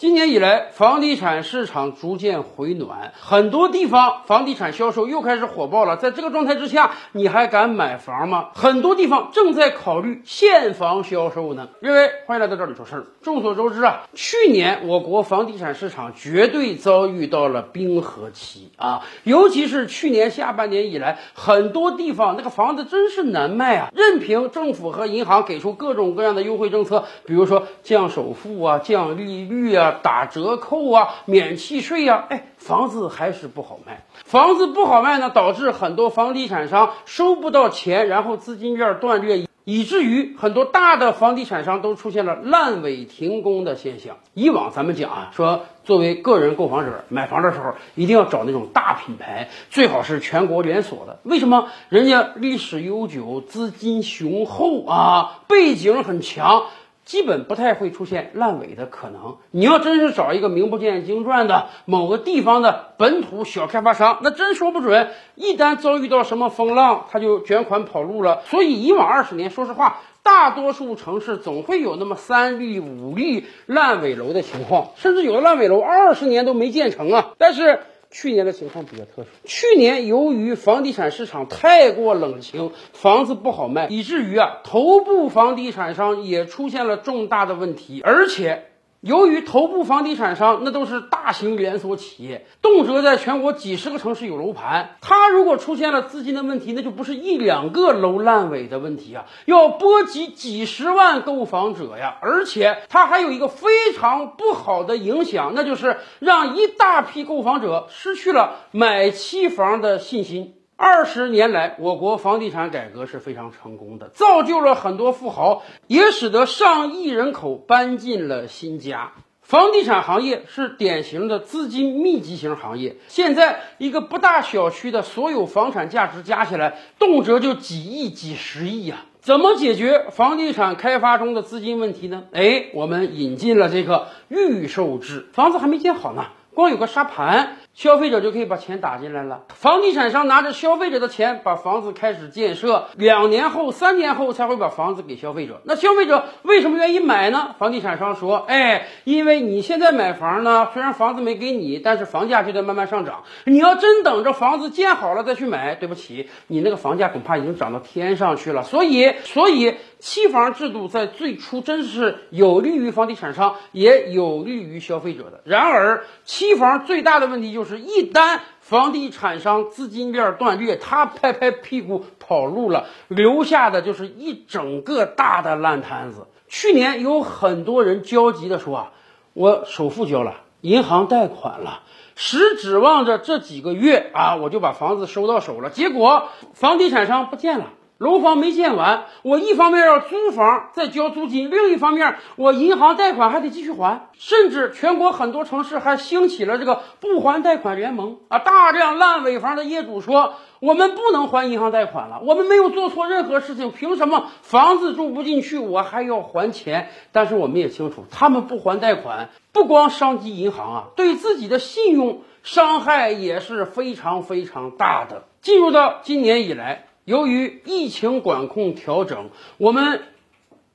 今年以来，房地产市场逐渐回暖，很多地方房地产销售又开始火爆了。在这个状态之下，你还敢买房吗？很多地方正在考虑现房销售呢。各位，欢迎来到这里说事儿。众所周知啊，去年我国房地产市场绝对遭遇到了冰河期啊，尤其是去年下半年以来，很多地方那个房子真是难卖啊。任凭政府和银行给出各种各样的优惠政策，比如说降首付啊、降利率啊。打折扣啊，免契税呀，哎，房子还是不好卖。房子不好卖呢，导致很多房地产商收不到钱，然后资金链断裂，以至于很多大的房地产商都出现了烂尾停工的现象。以往咱们讲啊，说作为个人购房者买房的时候，一定要找那种大品牌，最好是全国连锁的。为什么？人家历史悠久，资金雄厚啊，背景很强。基本不太会出现烂尾的可能。你要真是找一个名不见经传的某个地方的本土小开发商，那真说不准，一旦遭遇到什么风浪，他就卷款跑路了。所以以往二十年，说实话，大多数城市总会有那么三例五例烂尾楼的情况，甚至有的烂尾楼二十年都没建成啊。但是。去年的情况比较特殊。去年由于房地产市场太过冷清，房子不好卖，以至于啊，头部房地产商也出现了重大的问题，而且。由于头部房地产商那都是大型连锁企业，动辄在全国几十个城市有楼盘，他如果出现了资金的问题，那就不是一两个楼烂尾的问题啊，要波及几十万购房者呀！而且它还有一个非常不好的影响，那就是让一大批购房者失去了买期房的信心。二十年来，我国房地产改革是非常成功的，造就了很多富豪，也使得上亿人口搬进了新家。房地产行业是典型的资金密集型行业，现在一个不大小区的所有房产价值加起来，动辄就几亿、几十亿呀！怎么解决房地产开发中的资金问题呢？哎，我们引进了这个预售制，房子还没建好呢，光有个沙盘。消费者就可以把钱打进来了，房地产商拿着消费者的钱把房子开始建设，两年后、三年后才会把房子给消费者。那消费者为什么愿意买呢？房地产商说：“哎，因为你现在买房呢，虽然房子没给你，但是房价就在慢慢上涨。你要真等着房子建好了再去买，对不起，你那个房价恐怕已经涨到天上去了。所以，所以。”期房制度在最初真是有利于房地产商，也有利于消费者的。然而，期房最大的问题就是，一旦房地产商资金链断裂，他拍拍屁股跑路了，留下的就是一整个大的烂摊子。去年有很多人焦急地说啊，我首付交了，银行贷款了，实指望着这几个月啊，我就把房子收到手了。结果房地产商不见了。楼房没建完，我一方面要租房再交租金，另一方面我银行贷款还得继续还，甚至全国很多城市还兴起了这个不还贷款联盟啊！大量烂尾房的业主说，我们不能还银行贷款了，我们没有做错任何事情，凭什么房子住不进去，我还要还钱？但是我们也清楚，他们不还贷款，不光伤及银行啊，对自己的信用伤害也是非常非常大的。进入到今年以来。由于疫情管控调整，我们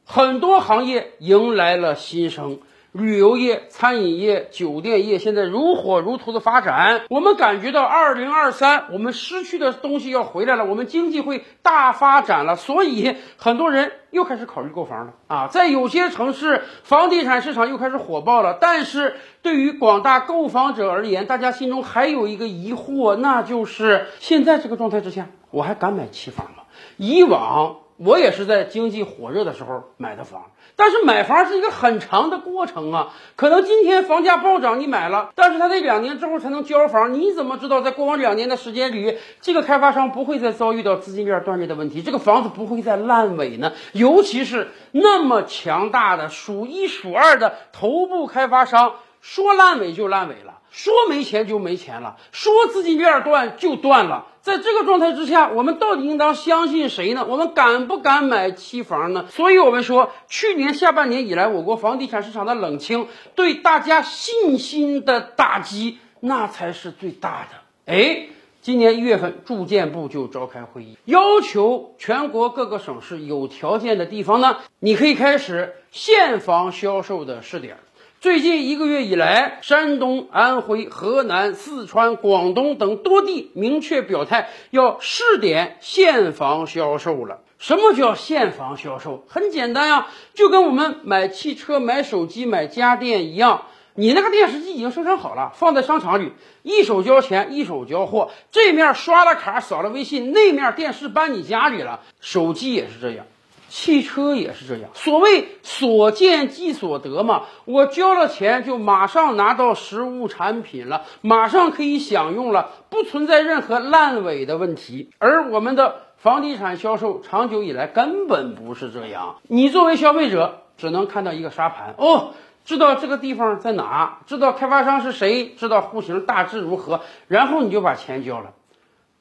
很多行业迎来了新生。旅游业、餐饮业、酒店业现在如火如荼的发展，我们感觉到二零二三我们失去的东西要回来了，我们经济会大发展了，所以很多人又开始考虑购房了啊！在有些城市，房地产市场又开始火爆了。但是对于广大购房者而言，大家心中还有一个疑惑，那就是现在这个状态之下，我还敢买期房吗？以往。我也是在经济火热的时候买的房，但是买房是一个很长的过程啊。可能今天房价暴涨，你买了，但是他得两年之后才能交房。你怎么知道在过往两年的时间里，这个开发商不会再遭遇到资金链断裂的问题，这个房子不会再烂尾呢？尤其是那么强大的、数一数二的头部开发商，说烂尾就烂尾了。说没钱就没钱了，说资金链断就断了。在这个状态之下，我们到底应当相信谁呢？我们敢不敢买期房呢？所以，我们说，去年下半年以来，我国房地产市场的冷清对大家信心的打击，那才是最大的。哎，今年一月份，住建部就召开会议，要求全国各个省市有条件的地方呢，你可以开始现房销售的试点。最近一个月以来，山东、安徽、河南、四川、广东等多地明确表态要试点现房销售了。什么叫现房销售？很简单呀，就跟我们买汽车、买手机、买家电一样，你那个电视机已经生产好了，放在商场里，一手交钱，一手交货，这面刷了卡，扫了微信，那面电视搬你家里了。手机也是这样。汽车也是这样，所谓所见即所得嘛，我交了钱就马上拿到实物产品了，马上可以享用了，不存在任何烂尾的问题。而我们的房地产销售长久以来根本不是这样，你作为消费者只能看到一个沙盘哦，知道这个地方在哪，知道开发商是谁，知道户型大致如何，然后你就把钱交了，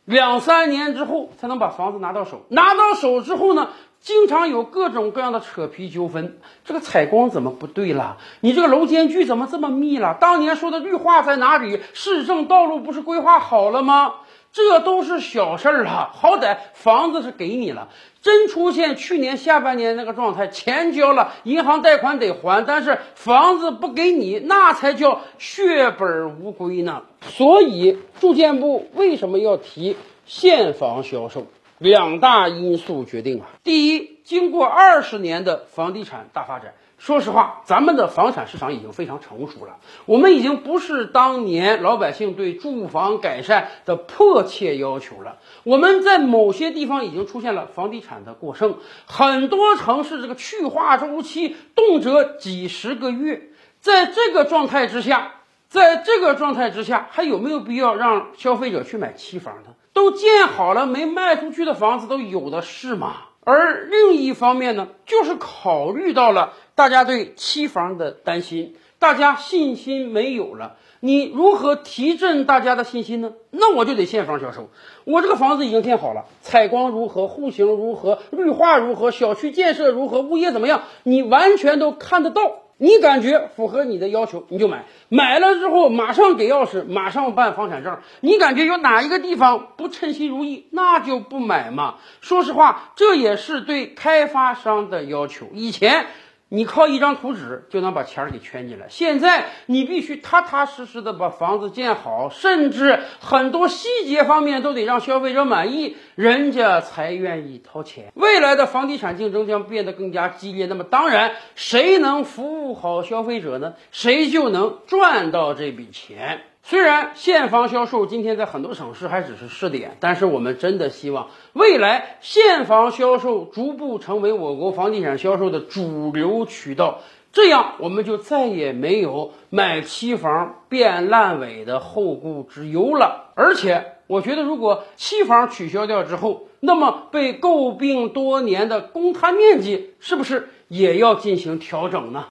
两三年之后才能把房子拿到手，拿到手之后呢？经常有各种各样的扯皮纠纷，这个采光怎么不对了？你这个楼间距怎么这么密了？当年说的绿化在哪里？市政道路不是规划好了吗？这都是小事儿了，好歹房子是给你了。真出现去年下半年那个状态，钱交了，银行贷款得还，但是房子不给你，那才叫血本无归呢。所以住建部为什么要提现房销售？两大因素决定啊。第一，经过二十年的房地产大发展，说实话，咱们的房产市场已经非常成熟了。我们已经不是当年老百姓对住房改善的迫切要求了。我们在某些地方已经出现了房地产的过剩，很多城市这个去化周期动辄几十个月。在这个状态之下，在这个状态之下，还有没有必要让消费者去买期房呢？都建好了没卖出去的房子都有的是嘛。而另一方面呢，就是考虑到了大家对期房的担心，大家信心没有了，你如何提振大家的信心呢？那我就得现房销售。我这个房子已经建好了，采光如何，户型如何，绿化如何，小区建设如何，物业怎么样，你完全都看得到。你感觉符合你的要求，你就买。买了之后马上给钥匙，马上办房产证。你感觉有哪一个地方不称心如意，那就不买嘛。说实话，这也是对开发商的要求。以前。你靠一张图纸就能把钱儿给圈进来，现在你必须踏踏实实的把房子建好，甚至很多细节方面都得让消费者满意，人家才愿意掏钱。未来的房地产竞争将变得更加激烈，那么当然，谁能服务好消费者呢？谁就能赚到这笔钱。虽然现房销售今天在很多省市还只是试点，但是我们真的希望未来现房销售逐步成为我国房地产销售的主流渠道，这样我们就再也没有买期房变烂尾的后顾之忧了。而且，我觉得如果期房取消掉之后，那么被诟病多年的公摊面积是不是也要进行调整呢？